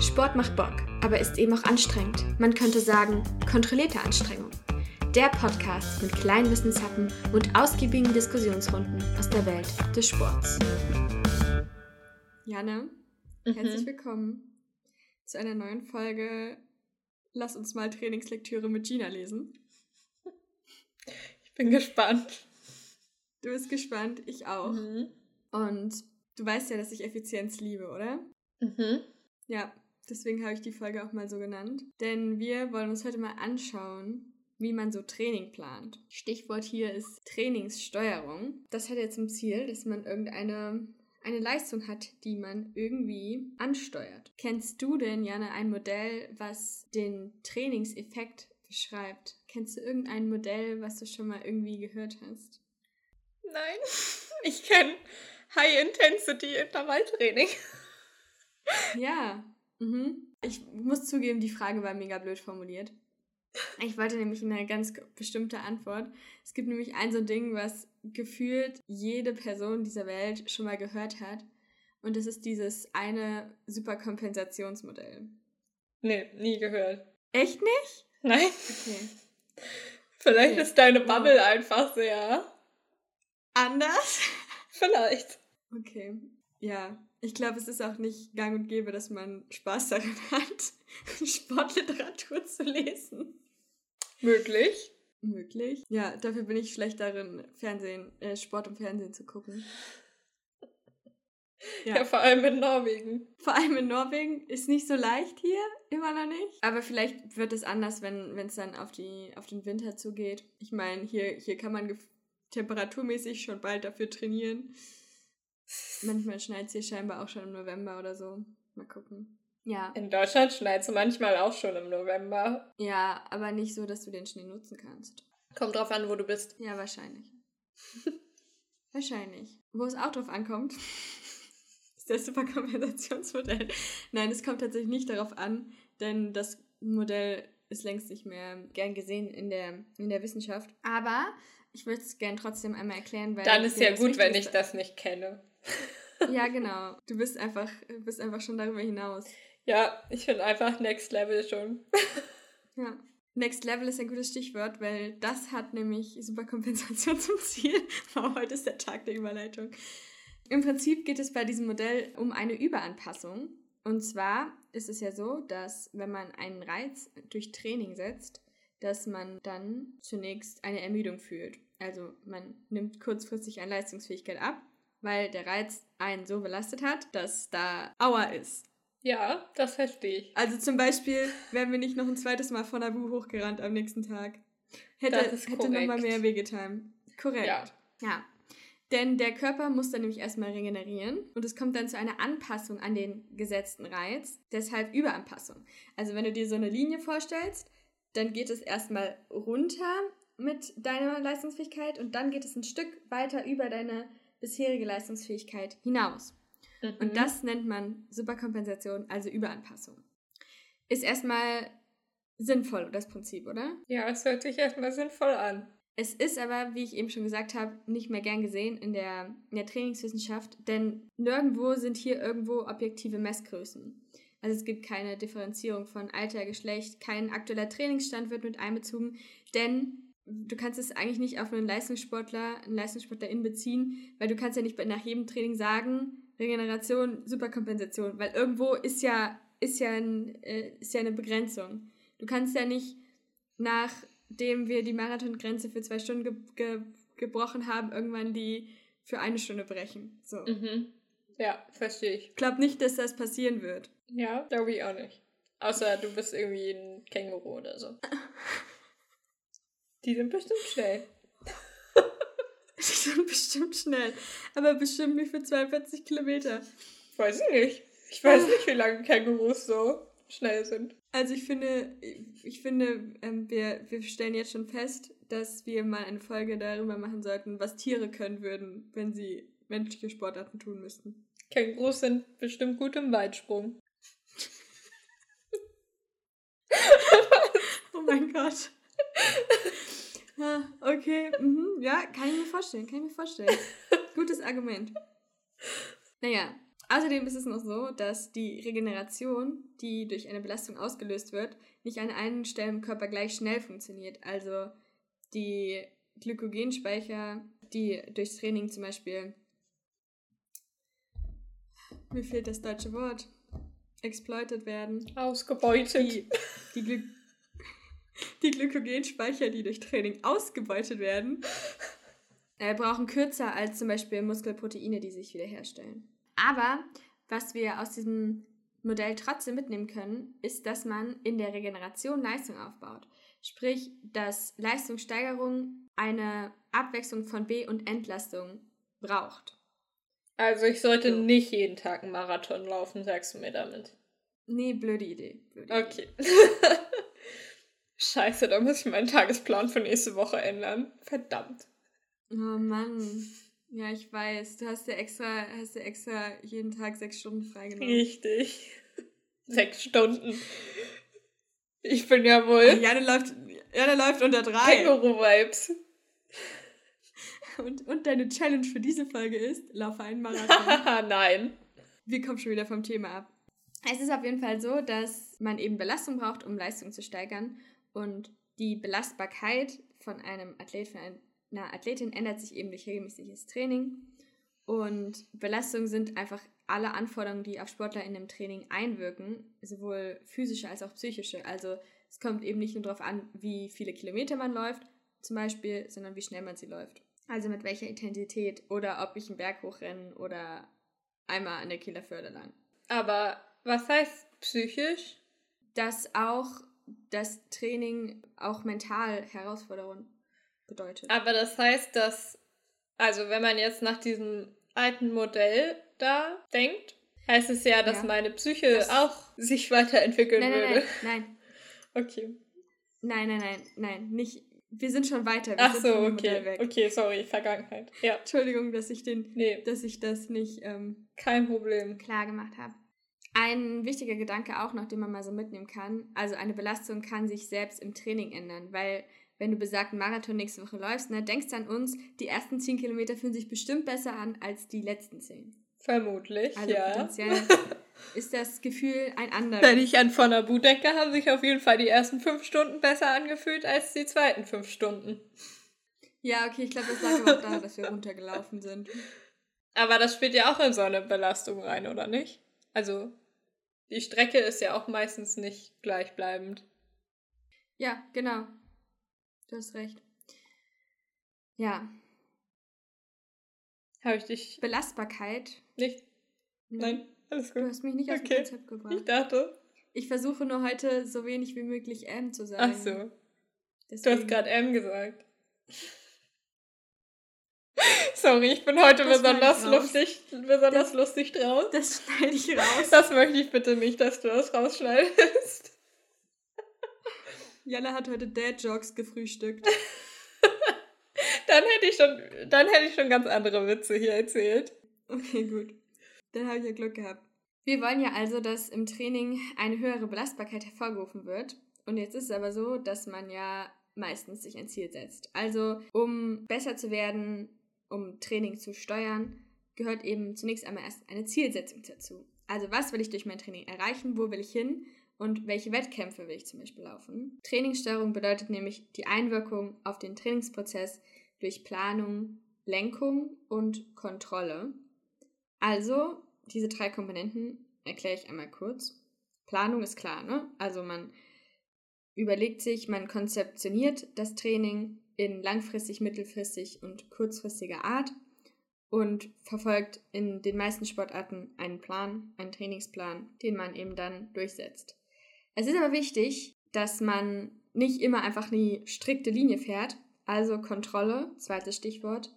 Sport macht Bock, aber ist eben auch anstrengend. Man könnte sagen, kontrollierte Anstrengung. Der Podcast mit kleinen Wissenshappen und ausgiebigen Diskussionsrunden aus der Welt des Sports. Janne, Mhm. herzlich willkommen zu einer neuen Folge Lass uns mal Trainingslektüre mit Gina lesen. Ich bin gespannt. Du bist gespannt, ich auch. Mhm. Und du weißt ja, dass ich Effizienz liebe, oder? Mhm. Ja, deswegen habe ich die Folge auch mal so genannt. Denn wir wollen uns heute mal anschauen, wie man so Training plant. Stichwort hier ist Trainingssteuerung. Das hat ja zum Ziel, dass man irgendeine eine Leistung hat, die man irgendwie ansteuert. Kennst du denn, Janne, ein Modell, was den Trainingseffekt beschreibt? Kennst du irgendein Modell, was du schon mal irgendwie gehört hast? Nein, ich kenne High-Intensity-Intervalltraining. Ja. Mhm. Ich muss zugeben, die Frage war mega blöd formuliert. Ich wollte nämlich eine ganz bestimmte Antwort. Es gibt nämlich ein so ein Ding, was gefühlt jede Person dieser Welt schon mal gehört hat. Und das ist dieses eine Superkompensationsmodell. Nee, nie gehört. Echt nicht? Nein. Okay. Vielleicht Okay. ist deine. Bubble einfach sehr. Anders? Vielleicht. Okay. Ja. Ich glaube, es ist auch nicht gang und gäbe, dass man Spaß daran hat, Sportliteratur zu lesen. Möglich. Möglich. Ja, dafür bin ich schlecht darin, Fernsehen, äh, Sport und Fernsehen zu gucken. Ja. Ja. vor allem in Norwegen. Vor allem in Norwegen ist nicht so leicht hier, immer noch nicht. Aber vielleicht wird es anders, wenn es dann auf, die, auf den Winter zugeht. Ich meine, hier, hier kann man temperaturmäßig schon bald dafür trainieren. Manchmal schneit es hier scheinbar auch schon im November oder so. Mal gucken. Ja. In Deutschland schneit es manchmal auch schon im November. Ja, aber nicht so, dass du den Schnee nutzen kannst. Kommt drauf an, wo du bist. Ja, wahrscheinlich. wahrscheinlich. Wo es auch drauf ankommt, ist das Superkompensationsmodell. Nein, es kommt tatsächlich nicht darauf an, denn das Modell ist längst nicht mehr gern gesehen in der, in der Wissenschaft. Aber ich würde es gern trotzdem einmal erklären, weil. Dann ist ja gut, wenn ich das nicht kenne. Ja, genau. Du bist einfach, bist einfach schon darüber hinaus. Ja, ich finde einfach Next Level schon. Ja. Next Level ist ein gutes Stichwort, weil das hat nämlich Superkompensation zum Ziel. Wow, heute ist der Tag der Überleitung. Im Prinzip geht es bei diesem Modell um eine Überanpassung. Und zwar ist es ja so, dass wenn man einen Reiz durch Training setzt, dass man dann zunächst eine Ermüdung fühlt. Also man nimmt kurzfristig an Leistungsfähigkeit ab, weil der Reiz einen so belastet hat, dass da Aua ist. Ja, das verstehe ich. Also zum Beispiel wären wir nicht noch ein zweites Mal von Abu hochgerannt am nächsten Tag. Hätte, hätte noch mal korrekt. mehr wehgetan. Korrekt. Ja. ja. Denn der Körper muss dann nämlich erstmal regenerieren und es kommt dann zu einer Anpassung an den gesetzten Reiz, deshalb Überanpassung. Also wenn du dir so eine Linie vorstellst, dann geht es erstmal runter mit deiner Leistungsfähigkeit und dann geht es ein Stück weiter über deine bisherige Leistungsfähigkeit hinaus. Mhm. Und das nennt man Superkompensation, also Überanpassung. Ist erstmal sinnvoll, das Prinzip, oder? Ja, es hört sich erstmal sinnvoll an. Es ist aber, wie ich eben schon gesagt habe, nicht mehr gern gesehen in der, in der Trainingswissenschaft, denn nirgendwo sind hier irgendwo objektive Messgrößen. Also es gibt keine Differenzierung von Alter, Geschlecht, kein aktueller Trainingsstand wird mit einbezogen, denn du kannst es eigentlich nicht auf einen Leistungssportler, einen Leistungssportlerin beziehen, weil du kannst ja nicht nach jedem Training sagen, Regeneration, Superkompensation, weil irgendwo ist ja, ist ja, ein, äh, ist ja eine Begrenzung. Du kannst ja nicht nachdem wir die Marathongrenze für zwei Stunden ge ge gebrochen haben, irgendwann die für eine Stunde brechen. So. Mhm. Ja, verstehe ich. Ich glaube nicht, dass das passieren wird. Ja, glaube ich auch nicht. Außer du bist irgendwie ein Känguru oder so. Die sind bestimmt schnell. Die sind bestimmt schnell. Aber bestimmt nicht für 42 Kilometer. Weiß ich nicht. Ich weiß nicht, wie lange Kängurus so schnell sind. Also ich finde, ich finde, ähm, wir, wir stellen jetzt schon fest, dass wir mal eine Folge darüber machen sollten, was Tiere können würden, wenn sie menschliche Sportarten tun müssten. Kängurus sind bestimmt gut im Weitsprung. Oh mein Gott. Ah, okay, mhm. ja, kann ich mir vorstellen, kann ich mir vorstellen. Gutes Argument. Naja, Außerdem ist es noch so, dass die Regeneration, die durch eine Belastung ausgelöst wird, nicht an allen Stellen im Körper gleich schnell funktioniert. Also die Glykogenspeicher, die durchs Training zum Beispiel, mir fehlt das deutsche Wort, exploited werden. Ausgebeutet. Die, die, Gly die Glykogenspeicher, die durch Training ausgebeutet werden, äh, brauchen kürzer als zum Beispiel Muskelproteine, die sich wiederherstellen. Aber was wir aus diesem Modell trotzdem mitnehmen können, ist, dass man in der Regeneration Leistung aufbaut. Sprich, dass Leistungssteigerung eine Abwechslung von B- und Entlastung braucht. Also ich sollte so. nicht jeden Tag einen Marathon laufen, sagst du mir damit? Nee, blöde Idee. Blöde okay. Scheiße, da muss ich meinen Tagesplan für nächste Woche ändern. Verdammt. Oh Mann. Ja, ich weiß. Du hast ja extra, hast ja extra jeden Tag sechs Stunden freigenommen. Richtig. sechs Stunden. Ich bin ja wohl. Janne läuft, Janne läuft unter drei. Känguru-Vibes. Und, und deine Challenge für diese Folge ist, laufe einen Marathon. Nein. Wir kommen schon wieder vom Thema ab. Es ist auf jeden Fall so, dass man eben Belastung braucht, um Leistung zu steigern. Und die Belastbarkeit von einem Athlet, von einer Athletin ändert sich eben durch regelmäßiges Training. Und Belastungen sind einfach alle Anforderungen, die auf Sportler in dem Training einwirken, sowohl physische als auch psychische. Also es kommt eben nicht nur darauf an, wie viele Kilometer man läuft, zum Beispiel, sondern wie schnell man sie läuft. Also mit welcher Intensität oder ob ich einen Berg hochrenne oder einmal an der Kieler Förde lang. Aber was heißt psychisch? Dass auch das Training auch mental Herausforderungen bedeutet. Aber das heißt, dass, also wenn man jetzt nach diesem alten Modell da denkt, heißt es ja, dass ja. meine Psyche das auch sich weiterentwickeln nein, nein, würde. Nein, nein, nein. Okay. Nein, nein, nein, nein, nicht wir sind schon weiter. Wir Ach so, okay. Okay, sorry, Vergangenheit. Ja. Entschuldigung, dass ich den, nee. dass ich das nicht ähm, kein Problem klar gemacht habe. Ein wichtiger Gedanke auch noch, den man mal so mitnehmen kann. Also eine Belastung kann sich selbst im Training ändern, weil wenn du besagten Marathon nächste Woche läufst, ne, denkst an uns, die ersten 10 Kilometer fühlen sich bestimmt besser an als die letzten 10. Vermutlich, also ja. Potenziell ist das Gefühl ein anderes. Wenn ich an Von Abu denke, haben sich auf jeden Fall die ersten fünf Stunden besser angefühlt als die zweiten fünf Stunden. Ja, okay, ich glaube, das lag aber auch daran, dass wir runtergelaufen sind. Aber das spielt ja auch in so eine Belastung rein, oder nicht? Also, die Strecke ist ja auch meistens nicht gleichbleibend. Ja, genau. Du hast recht. Ja. Habe ich dich. Belastbarkeit. Nicht? Nein. Alles gut. Du hast mich nicht aus okay. dem Konzept gebracht. Ich dachte. Ich versuche nur heute so wenig wie möglich M zu sagen. Ach so. Deswegen. Du hast gerade M gesagt. Sorry, ich bin heute das besonders lustig, besonders das, lustig draus. Das schneide ich raus. Das möchte ich bitte nicht, dass du das rausschneidest. Jana hat heute Dad-Jokes gefrühstückt. dann hätte ich schon, dann hätte ich schon ganz andere Witze hier erzählt. Okay, gut. Dann habe ich ja Glück gehabt. Wir wollen ja also, dass im Training eine höhere Belastbarkeit hervorgerufen wird. Und jetzt ist es aber so, dass man ja meistens sich ein Ziel setzt. Also, um besser zu werden, um Training zu steuern, gehört eben zunächst einmal erst eine Zielsetzung dazu. Also, was will ich durch mein Training erreichen? Wo will ich hin? Und welche Wettkämpfe will ich zum Beispiel laufen? Trainingssteuerung bedeutet nämlich die Einwirkung auf den Trainingsprozess durch Planung, Lenkung und Kontrolle. Also, diese drei Komponenten erkläre ich einmal kurz. Planung ist klar, ne? Also man überlegt sich, man konzeptioniert das Training in langfristig, mittelfristig und kurzfristiger Art und verfolgt in den meisten Sportarten einen Plan, einen Trainingsplan, den man eben dann durchsetzt. Es ist aber wichtig, dass man nicht immer einfach eine strikte Linie fährt, also Kontrolle, zweites Stichwort,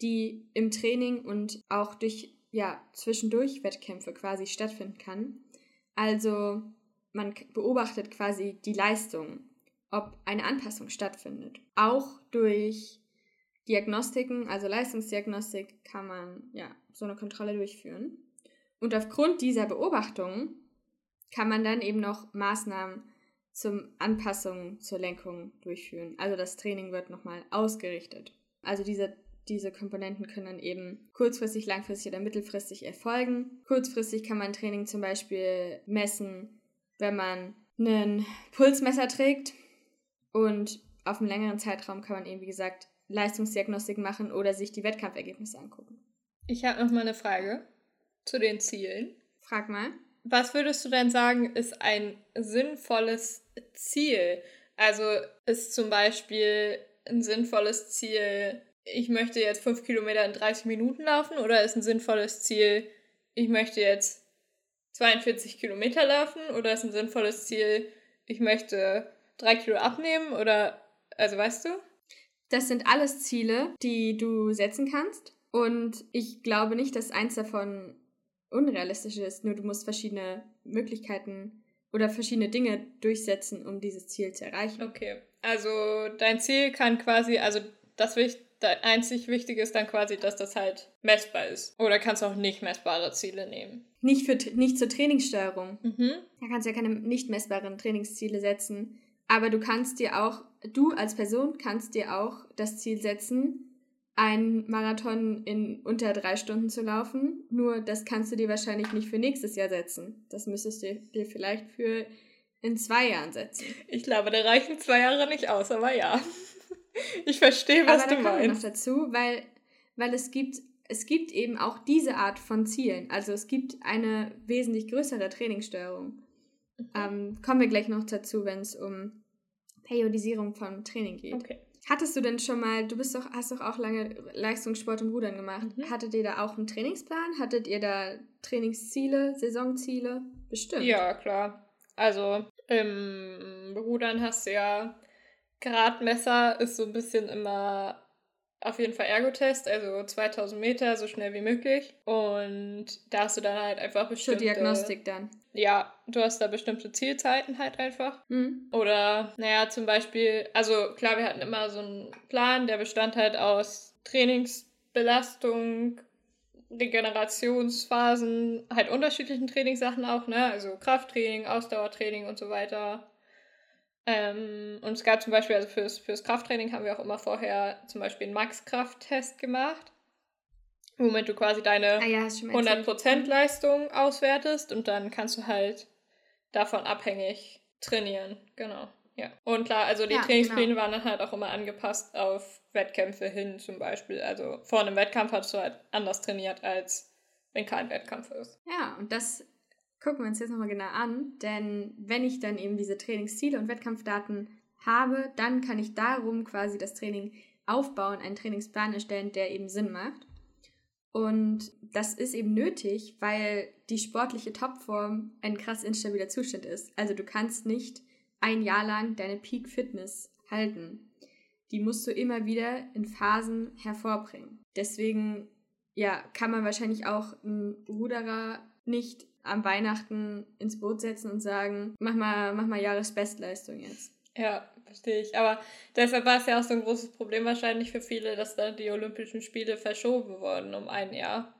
die im Training und auch durch ja, zwischendurch Wettkämpfe quasi stattfinden kann. Also man beobachtet quasi die Leistung, ob eine Anpassung stattfindet. Auch durch Diagnostiken, also Leistungsdiagnostik, kann man ja so eine Kontrolle durchführen. Und aufgrund dieser Beobachtung kann man dann eben noch Maßnahmen zum Anpassung zur Lenkung durchführen. Also das Training wird nochmal ausgerichtet. Also diese diese Komponenten können dann eben kurzfristig, langfristig oder mittelfristig erfolgen. Kurzfristig kann man Training zum Beispiel messen, wenn man einen Pulsmesser trägt und auf einem längeren Zeitraum kann man eben, wie gesagt, Leistungsdiagnostik machen oder sich die Wettkampfergebnisse angucken. Ich habe noch mal eine Frage zu den Zielen. Frag mal. Was würdest du denn sagen, ist ein sinnvolles Ziel? Also ist zum Beispiel ein sinnvolles Ziel, ich möchte jetzt fünf Kilometer in 30 Minuten laufen oder ist ein sinnvolles Ziel, ich möchte jetzt 42 Kilometer laufen oder ist ein sinnvolles Ziel, ich möchte drei Kilo abnehmen oder, also weißt du? Das sind alles Ziele, die du setzen kannst und ich glaube nicht, dass eins davon unrealistisch ist, nur du musst verschiedene Möglichkeiten oder verschiedene Dinge durchsetzen, um dieses Ziel zu erreichen. Okay, also dein Ziel kann quasi, also das einzig Wichtige ist dann quasi, dass das halt messbar ist. Oder kannst du auch nicht messbare Ziele nehmen? Nicht, für, nicht zur Trainingssteuerung. Mhm. Da kannst du ja keine nicht messbaren Trainingsziele setzen. Aber du kannst dir auch, du als Person kannst dir auch das Ziel setzen, einen Marathon in unter drei Stunden zu laufen. Nur das kannst du dir wahrscheinlich nicht für nächstes Jahr setzen. Das müsstest du dir vielleicht für in zwei Jahren setzen. Ich glaube, da reichen zwei Jahre nicht aus, aber ja. Ich verstehe, was aber du meinst. Aber noch dazu, weil, weil es gibt es gibt eben auch diese Art von Zielen. Also es gibt eine wesentlich größere Trainingssteuerung. Mhm. Ähm, kommen wir gleich noch dazu, wenn es um Periodisierung von Training geht. Okay. Hattest du denn schon mal, du bist doch, hast doch auch lange Leistungssport im Rudern gemacht. Mhm. Hattet ihr da auch einen Trainingsplan? Hattet ihr da Trainingsziele, Saisonziele? Bestimmt. Ja, klar. Also im Rudern hast du ja Gradmesser ist so ein bisschen immer auf jeden Fall Ergotest, also 2000 Meter, so schnell wie möglich. Und da hast du dann halt einfach bestimmte... Zur Diagnostik dann. Ja, du hast da bestimmte Zielzeiten halt einfach. Mhm. Oder, naja, zum Beispiel, also klar, wir hatten immer so einen Plan, der bestand halt aus Trainingsbelastung, Regenerationsphasen, halt unterschiedlichen Trainingssachen auch, ne? Also Krafttraining, Ausdauertraining und so weiter. Ähm, und es gab zum Beispiel, also fürs, fürs Krafttraining haben wir auch immer vorher zum Beispiel einen Max-Kraft-Test gemacht, womit du quasi deine ah ja, 100% Leistung auswertest und dann kannst du halt davon abhängig trainieren. Genau, ja. Und klar, also die ja, Trainingspläne genau. waren dann halt auch immer angepasst auf Wettkämpfe hin zum Beispiel. Also vor einem Wettkampf hast du halt anders trainiert, als wenn kein Wettkampf ist. Ja, und das gucken wir uns jetzt nochmal genau an, denn wenn ich dann eben diese Trainingsziele und Wettkampfdaten habe, dann kann ich darum quasi das Training aufbauen, einen Trainingsplan erstellen, der eben Sinn macht. Und das ist eben nötig, weil die sportliche Topform ein krass instabiler Zustand ist. Also du kannst nicht ein Jahr lang deine Peak Fitness halten. Die musst du immer wieder in Phasen hervorbringen. Deswegen ja, kann man wahrscheinlich auch einen Ruderer nicht am Weihnachten ins Boot setzen und sagen, mach mal, mach mal Jahresbestleistung jetzt. Ja, verstehe ich. Aber deshalb war es ja auch so ein großes Problem wahrscheinlich für viele, dass dann die Olympischen Spiele verschoben wurden um ein Jahr.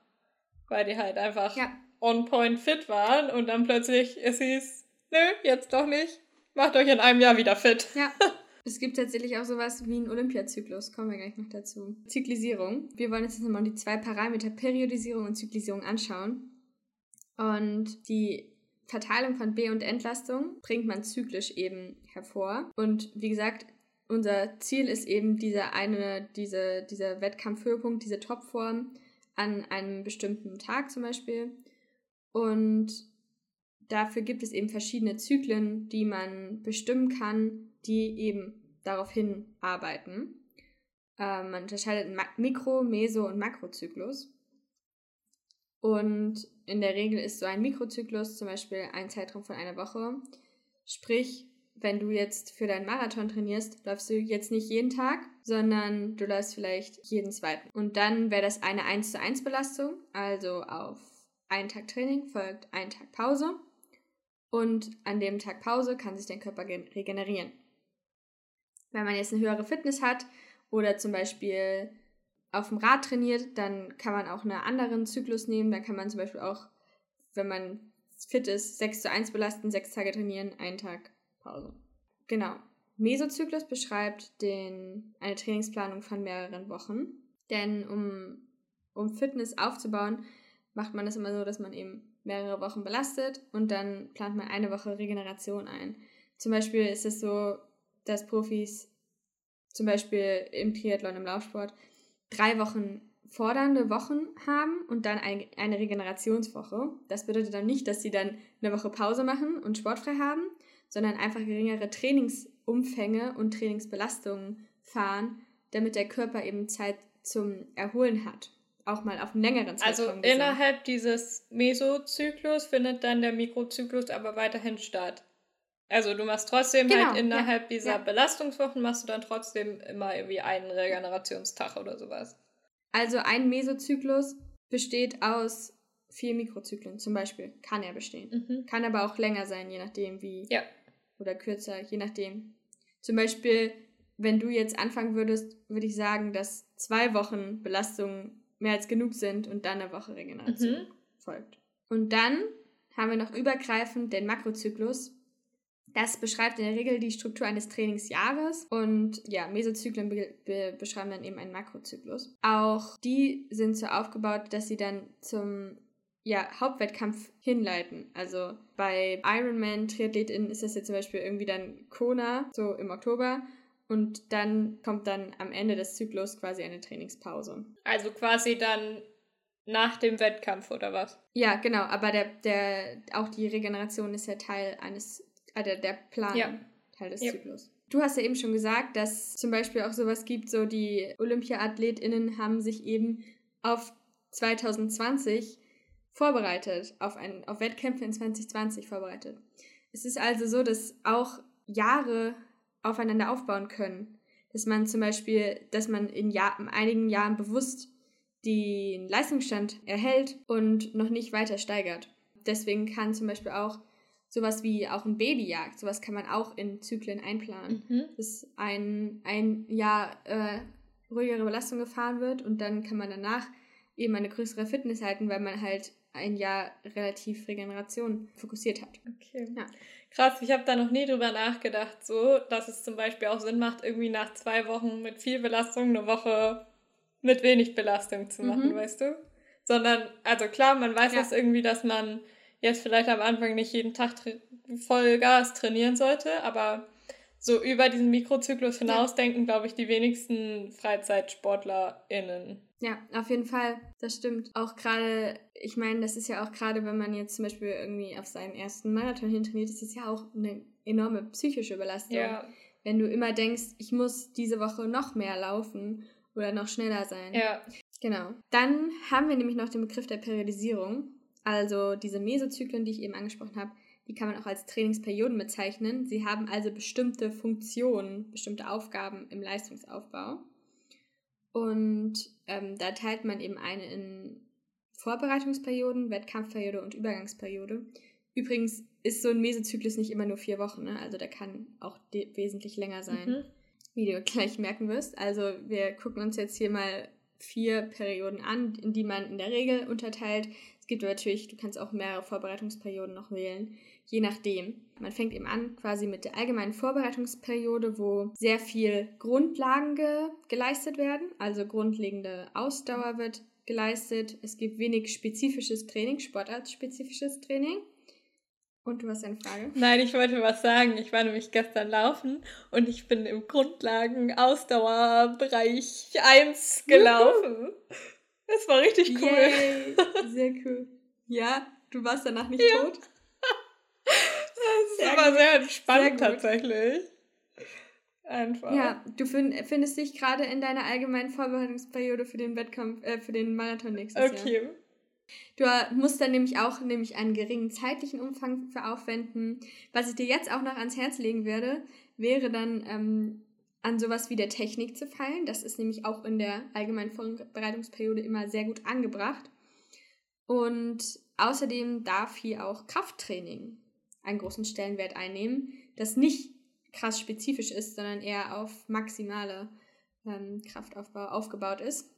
Weil die halt einfach ja. on point fit waren und dann plötzlich es hieß, nö, jetzt doch nicht. Macht euch in einem Jahr wieder fit. Ja. Es gibt tatsächlich auch sowas wie einen Olympiazyklus, kommen wir gleich noch dazu. Zyklisierung. Wir wollen uns jetzt nochmal die zwei Parameter Periodisierung und Zyklisierung anschauen. Und die Verteilung von B- und Entlastung bringt man zyklisch eben hervor. Und wie gesagt, unser Ziel ist eben dieser eine, diese, dieser Wettkampfhöhepunkt, diese Topform an einem bestimmten Tag zum Beispiel. Und dafür gibt es eben verschiedene Zyklen, die man bestimmen kann, die eben darauf hinarbeiten. Äh, man unterscheidet Mikro-, Meso- und Makrozyklus. Und in der Regel ist so ein Mikrozyklus zum Beispiel ein Zeitraum von einer Woche. Sprich, wenn du jetzt für deinen Marathon trainierst, läufst du jetzt nicht jeden Tag, sondern du läufst vielleicht jeden zweiten. Und dann wäre das eine 1 zu 1 Belastung, also auf einen Tag Training folgt ein Tag Pause. Und an dem Tag Pause kann sich dein Körper regenerieren. Wenn man jetzt eine höhere Fitness hat oder zum Beispiel auf dem Rad trainiert, dann kann man auch einen anderen Zyklus nehmen. Da kann man zum Beispiel auch, wenn man fit ist, 6 zu 1 belasten, 6 Tage trainieren, einen Tag Pause. Genau. Mesozyklus beschreibt den, eine Trainingsplanung von mehreren Wochen. Denn um, um Fitness aufzubauen, macht man das immer so, dass man eben mehrere Wochen belastet und dann plant man eine Woche Regeneration ein. Zum Beispiel ist es so, dass Profis zum Beispiel im Triathlon, im Laufsport, drei Wochen fordernde Wochen haben und dann ein, eine Regenerationswoche. Das bedeutet dann nicht, dass sie dann eine Woche Pause machen und sportfrei haben, sondern einfach geringere Trainingsumfänge und Trainingsbelastungen fahren, damit der Körper eben Zeit zum Erholen hat. Auch mal auf einen längeren Zeitraum. Also gesehen. innerhalb dieses Mesozyklus findet dann der Mikrozyklus aber weiterhin statt. Also du machst trotzdem halt genau, halt innerhalb ja, dieser ja. Belastungswochen machst du dann trotzdem immer irgendwie einen Regenerationstag oder sowas. Also ein Mesozyklus besteht aus vier Mikrozyklen zum Beispiel. Kann er bestehen. Mhm. Kann aber auch länger sein, je nachdem wie. Ja. Oder kürzer, je nachdem. Zum Beispiel, wenn du jetzt anfangen würdest, würde ich sagen, dass zwei Wochen Belastung mehr als genug sind und dann eine Woche Regeneration mhm. folgt. Und dann haben wir noch übergreifend den Makrozyklus, das beschreibt in der Regel die Struktur eines Trainingsjahres und ja, Mesozyklen be be beschreiben dann eben einen Makrozyklus. Auch die sind so aufgebaut, dass sie dann zum ja, Hauptwettkampf hinleiten. Also bei Ironman-TriathletInnen ist das jetzt zum Beispiel irgendwie dann Kona, so im Oktober. Und dann kommt dann am Ende des Zyklus quasi eine Trainingspause. Also quasi dann nach dem Wettkampf oder was? Ja, genau, aber der, der, auch die Regeneration ist ja Teil eines also der Plan ja. Teil des ja. Zyklus. Du hast ja eben schon gesagt, dass zum Beispiel auch sowas gibt, so die Olympia-AthletInnen haben sich eben auf 2020 vorbereitet, auf, ein, auf Wettkämpfe in 2020 vorbereitet. Es ist also so, dass auch Jahre aufeinander aufbauen können. Dass man zum Beispiel, dass man in, Jahr, in einigen Jahren bewusst den Leistungsstand erhält und noch nicht weiter steigert. Deswegen kann zum Beispiel auch sowas wie auch ein Babyjagd, sowas kann man auch in Zyklen einplanen. Mhm. Dass ein, ein Jahr äh, ruhigere Belastung gefahren wird und dann kann man danach eben eine größere Fitness halten, weil man halt ein Jahr relativ Regeneration fokussiert hat. Okay. Ja. Krass, ich habe da noch nie drüber nachgedacht, so, dass es zum Beispiel auch Sinn macht, irgendwie nach zwei Wochen mit viel Belastung eine Woche mit wenig Belastung zu machen, mhm. weißt du? Sondern, also klar, man weiß ja. das irgendwie, dass man jetzt vielleicht am Anfang nicht jeden Tag voll Gas trainieren sollte, aber so über diesen Mikrozyklus hinaus ja. denken, glaube ich, die wenigsten FreizeitsportlerInnen. Ja, auf jeden Fall, das stimmt. Auch gerade, ich meine, das ist ja auch gerade, wenn man jetzt zum Beispiel irgendwie auf seinen ersten Marathon hintrainiert, ist das ja auch eine enorme psychische Belastung. Ja. Wenn du immer denkst, ich muss diese Woche noch mehr laufen oder noch schneller sein. Ja. Genau. Dann haben wir nämlich noch den Begriff der Periodisierung. Also diese Mesozyklen, die ich eben angesprochen habe, die kann man auch als Trainingsperioden bezeichnen. Sie haben also bestimmte Funktionen, bestimmte Aufgaben im Leistungsaufbau. Und ähm, da teilt man eben eine in Vorbereitungsperioden, Wettkampfperiode und Übergangsperiode. Übrigens ist so ein Mesozyklus nicht immer nur vier Wochen, ne? also der kann auch wesentlich länger sein, mhm. wie du gleich merken wirst. Also wir gucken uns jetzt hier mal vier Perioden an, in die man in der Regel unterteilt. Es gibt natürlich, du kannst auch mehrere Vorbereitungsperioden noch wählen, je nachdem. Man fängt eben an quasi mit der allgemeinen Vorbereitungsperiode, wo sehr viel Grundlagen ge geleistet werden, also grundlegende Ausdauer wird geleistet. Es gibt wenig spezifisches Training, sportartspezifisches Training. Und du hast eine Frage? Nein, ich wollte was sagen. Ich war nämlich gestern laufen und ich bin im Grundlagen-Ausdauerbereich 1 gelaufen. Das war richtig cool. Yay, sehr cool. Ja, du warst danach nicht ja. tot? Das sehr war gut. sehr entspannt sehr tatsächlich. Einfach. Ja, du find, findest dich gerade in deiner allgemeinen Vorbereitungsperiode für den Wettkampf, äh, für den Marathon nächstes okay. Jahr. Du äh, musst dann nämlich auch nämlich einen geringen zeitlichen Umfang für aufwenden. Was ich dir jetzt auch noch ans Herz legen werde, wäre dann ähm, an sowas wie der Technik zu feilen. Das ist nämlich auch in der allgemeinen Vorbereitungsperiode immer sehr gut angebracht. Und außerdem darf hier auch Krafttraining einen großen Stellenwert einnehmen, das nicht krass spezifisch ist, sondern eher auf maximale ähm, Kraftaufbau aufgebaut ist.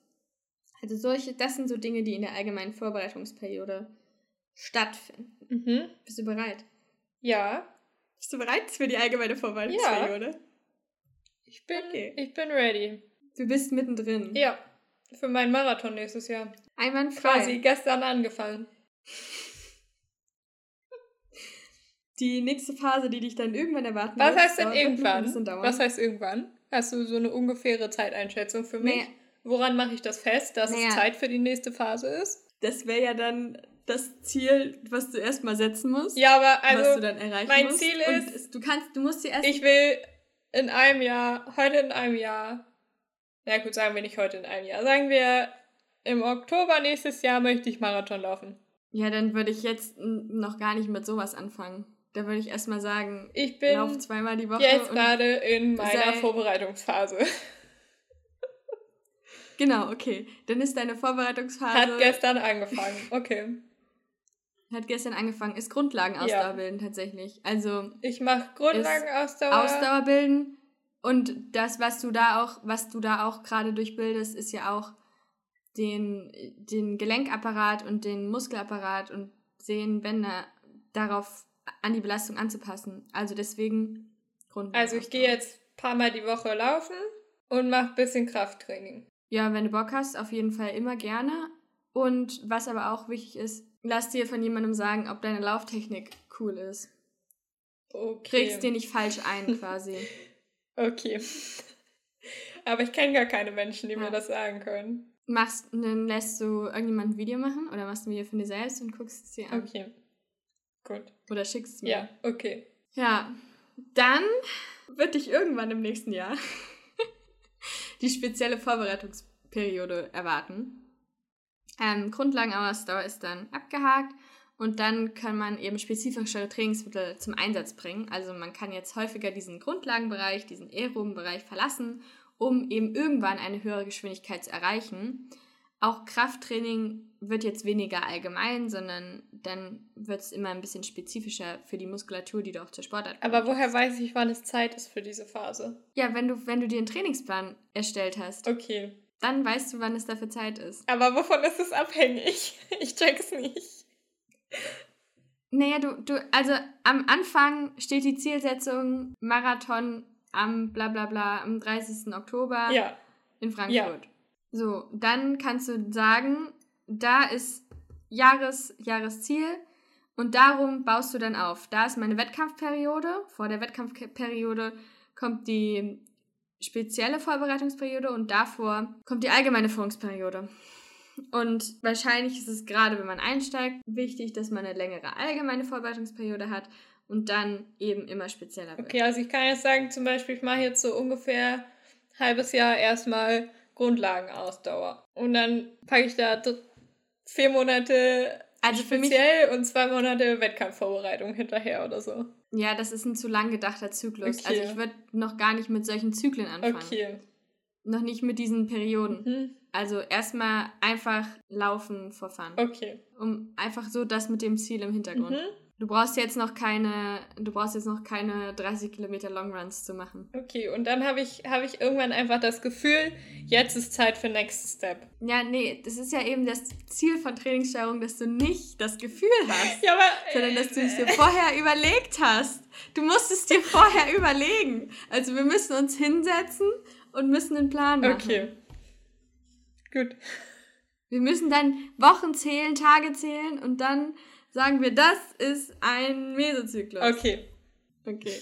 Also solche, das sind so Dinge, die in der allgemeinen Vorbereitungsperiode stattfinden. Mhm. Bist du bereit? Ja. Bist du bereit für die allgemeine Vorbereitungsperiode? Ja. Ich bin, okay. ich bin ready. Du bist mittendrin. Ja. Für meinen Marathon nächstes Jahr. Einwandfrei. Quasi gestern angefangen. Die nächste Phase, die dich dann irgendwann erwarten Was wird, heißt denn irgendwann? Was heißt irgendwann? Hast du so eine ungefähre Zeiteinschätzung für mich? Nee. Woran mache ich das fest, dass Naja. es Zeit für die nächste Phase ist? Das wäre ja dann das Ziel, was du erstmal setzen musst. Ja, aber was du also dann erreichen mein musst. Ziel ist- es- du kannst, du musst dir erst. ich will in einem Jahr, heute in einem Jahr, ja gut, sagen wir nicht heute in einem Jahr, sagen wir im Oktober nächstes Jahr möchte ich Marathon laufen. ja, dann würde ich jetzt noch gar nicht mit sowas anfangen. Da würde ich erstmal sagen, Ich bin lauf zweimal die Woche. jetzt und, gerade in meiner Vorbereitungsphase. Genau, okay. Dann ist deine Vorbereitungsphase. Hat gestern angefangen. Okay. hat gestern angefangen. Ist Grundlagenausdauer Ja. bilden tatsächlich. Also Ich mache Grundlagenausdauer. Ausdauer bilden. Und das, was du da auch, was du da auch gerade durchbildest, ist ja auch den, den Gelenkapparat und den Muskelapparat und Sehnenbänder darauf an die Belastung anzupassen. Also deswegen Grundlagenausdauer. Also ich gehe jetzt ein paar Mal die Woche laufen und mache ein bisschen Krafttraining. Ja, wenn du Bock hast, auf jeden Fall immer gerne. Und was aber auch wichtig ist, lass dir von jemandem sagen, ob deine Lauftechnik cool ist. Okay. Kriegst dir nicht falsch ein, quasi. Okay. Aber ich kenne gar keine Menschen, die Ja. mir das sagen können. Machst, dann lässt du irgendjemand ein Video machen oder machst ein Video von dir selbst und guckst es dir an. Okay. Gut. Oder schickst es mir. Ja, okay. Ja. Dann wird dich irgendwann im nächsten Jahr die spezielle Vorbereitungsperiode erwarten. Ähm, Grundlagenausdauer ist dann abgehakt und dann kann man eben spezifischere Trainingsmittel zum Einsatz bringen. Also man kann jetzt häufiger diesen Grundlagenbereich, diesen aeroben Bereich verlassen, um eben irgendwann eine höhere Geschwindigkeit zu erreichen. Auch Krafttraining wird jetzt weniger allgemein, sondern dann wird es immer ein bisschen spezifischer für die Muskulatur, die du auch zur Sportart Aber woher weiß ich, wann es Zeit ist für diese Phase? Ja, wenn du, wenn du dir einen Trainingsplan erstellt hast, Okay. dann weißt du, wann es dafür Zeit ist. Aber wovon ist es abhängig? Ich check's nicht. Naja, du, du, also am Anfang steht die Zielsetzung Marathon am bla bla bla am 30. Oktober Ja. in Frankfurt. So, dann kannst du sagen, da ist Jahres, Jahresziel und darum baust du dann auf. Da ist meine Wettkampfperiode. Vor der Wettkampfperiode kommt die spezielle Vorbereitungsperiode und davor kommt die allgemeine Führungsperiode. Und wahrscheinlich ist es gerade, wenn man einsteigt, wichtig, dass man eine längere allgemeine Vorbereitungsperiode hat und dann eben immer spezieller wird. Okay, also ich kann jetzt sagen, zum Beispiel, ich mache jetzt so ungefähr ein halbes Jahr erstmal Grundlagenausdauer. Und dann packe ich da vier Monate Also für mich, speziell und zwei Monate Wettkampfvorbereitung hinterher oder so. ja, das ist ein zu lang gedachter Zyklus. Okay. Also ich würde noch gar nicht mit solchen Zyklen anfangen. Okay. Noch nicht mit diesen Perioden. Mhm. Also erstmal einfach laufen fun. Okay. Um einfach so das mit dem Ziel im Hintergrund. Mhm. Du brauchst jetzt noch keine, du brauchst jetzt noch keine 30 Kilometer Longruns zu machen. Okay, und dann habe ich, hab ich irgendwann einfach das Gefühl, jetzt ist Zeit für Next Step. Ja, nee, das ist ja eben das Ziel von Trainingssteuerung, dass du nicht das Gefühl hast, Ja, aber. sondern dass du es dir vorher überlegt hast. Du musst es dir vorher überlegen. Also wir müssen uns hinsetzen und müssen einen Plan machen. Okay. Gut. Wir müssen dann Wochen zählen, Tage zählen und dann sagen wir, das ist ein Mesozyklus. Okay. Okay.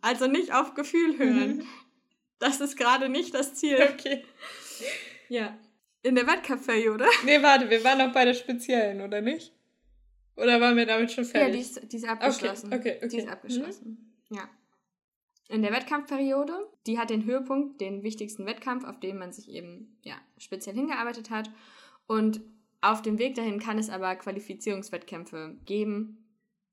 Also nicht auf Gefühl hören. Mhm. Das ist gerade nicht das Ziel. Okay. Ja. In der Wettkampfperiode. Nee, warte, wir waren noch bei der speziellen, oder nicht? Oder waren wir damit schon Ja, fertig? die ist, die ist abgeschlossen. Okay, okay, Die ist okay. abgeschlossen. Ja. In der Wettkampfperiode, die hat den Höhepunkt, den wichtigsten Wettkampf, auf den man sich eben ja, speziell hingearbeitet hat. Und auf dem Weg dahin kann es aber Qualifizierungswettkämpfe geben.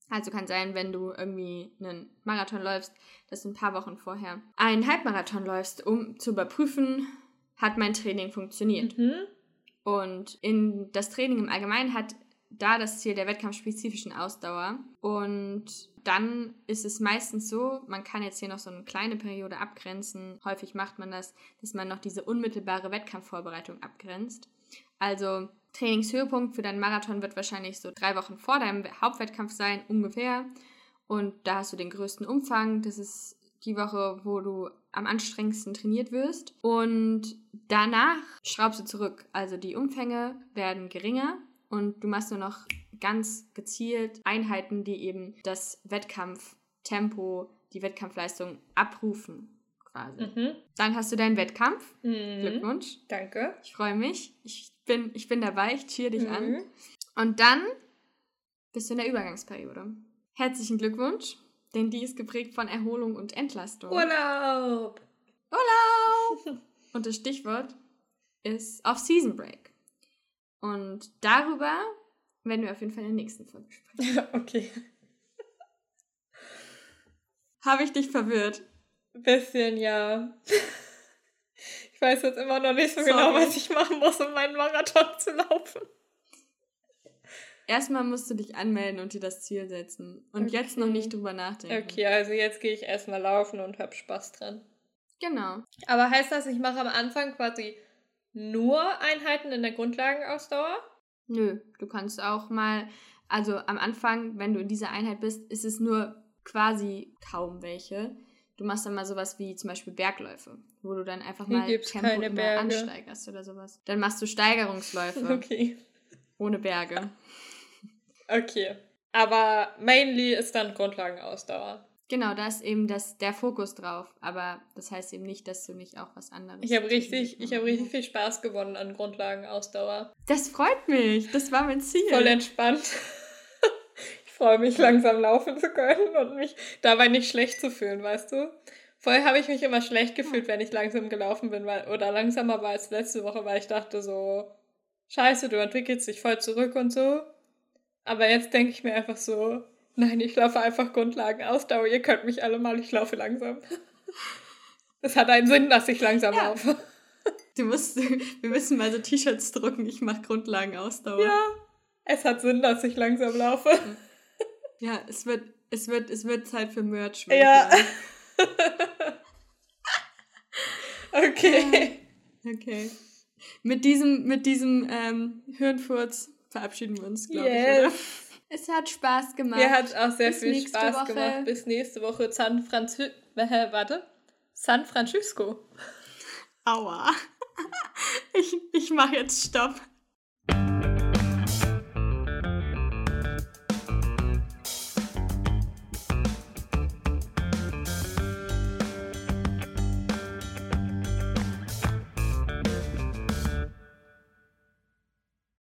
Also kann sein, wenn du irgendwie einen Marathon läufst, dass du ein paar Wochen vorher einen Halbmarathon läufst, um zu überprüfen, hat mein Training funktioniert. Mhm. Und in das Training im Allgemeinen hat da das Ziel der wettkampfspezifischen Ausdauer. Und dann ist es meistens so, man kann jetzt hier noch so eine kleine Periode abgrenzen. Häufig macht man das, dass man noch diese unmittelbare Wettkampfvorbereitung abgrenzt. Also Trainingshöhepunkt für deinen Marathon wird wahrscheinlich so drei Wochen vor deinem Hauptwettkampf sein, ungefähr. Und da hast du den größten Umfang. Das ist die Woche, wo du am anstrengendsten trainiert wirst. Und danach schraubst du zurück. Also die Umfänge werden geringer und du machst nur noch ganz gezielt Einheiten, die eben das Wettkampftempo, die Wettkampfleistung abrufen. Quasi. Mhm. Dann hast du deinen Wettkampf. Mhm. Glückwunsch. Danke. Ich freue mich. Ich bin, ich bin dabei. Ich cheer dich Mhm. an. Und dann bist du in der Übergangsperiode. Herzlichen Glückwunsch, denn die ist geprägt von Erholung und Entlastung. Urlaub. Urlaub! Und das Stichwort ist Off-Season Break. Und darüber werden wir auf jeden Fall in der nächsten Folge sprechen. okay. Habe ich dich verwirrt? Bisschen, ja. Ich weiß jetzt immer noch nicht so Sorry. genau, was ich machen muss, um meinen Marathon zu laufen. Erstmal musst du dich anmelden und dir das Ziel setzen. Und Okay. jetzt noch nicht drüber nachdenken. Okay, also jetzt gehe ich erstmal laufen und hab Spaß dran. Genau. Aber heißt das, ich mache am Anfang quasi nur Einheiten in der Grundlagenausdauer? Nö, du kannst auch mal, also am Anfang, wenn du in dieser Einheit bist, ist es nur quasi kaum welche. Du machst dann mal sowas wie zum Beispiel Bergläufe, wo du dann einfach mal Tempo Berge. ansteigerst oder sowas. Dann machst du Steigerungsläufe Okay. ohne Berge. Okay. Aber mainly ist dann Grundlagenausdauer. Genau, da ist eben das, der Fokus drauf. Aber das heißt eben nicht, dass du nicht auch was anderes. Ich habe richtig, ich habe richtig viel Spaß gewonnen an Grundlagenausdauer. Das freut mich. Das war mein Ziel. Voll entspannt. Ich freue mich, langsam laufen zu können und mich dabei nicht schlecht zu fühlen, weißt du? Vorher habe ich mich immer schlecht gefühlt, wenn ich langsam gelaufen bin, weil, oder langsamer war als letzte Woche, weil ich dachte so, scheiße, du entwickelst dich voll zurück und so. Aber jetzt denke ich mir einfach so, nein, ich laufe einfach Grundlagenausdauer, ihr könnt mich alle mal, ich laufe langsam. Es hat einen Sinn, dass ich langsam Ja. laufe. Du musst, wir müssen mal so T-Shirts drucken. Ich mache Grundlagenausdauer. Ja, es hat Sinn, dass ich langsam laufe. Ja, es wird, es wird, es wird Zeit für Merch. würde ich Ja. sagen. Okay. Okay. Mit diesem, mit diesem ähm, Hirnfurz verabschieden wir uns, glaube ich, Yes. oder? Es hat Spaß gemacht. Mir hat auch sehr Bis viel Spaß Woche. gemacht. Bis nächste Woche San Francisco. Äh, warte. San Francisco. Aua. Ich, ich mache jetzt Stopp.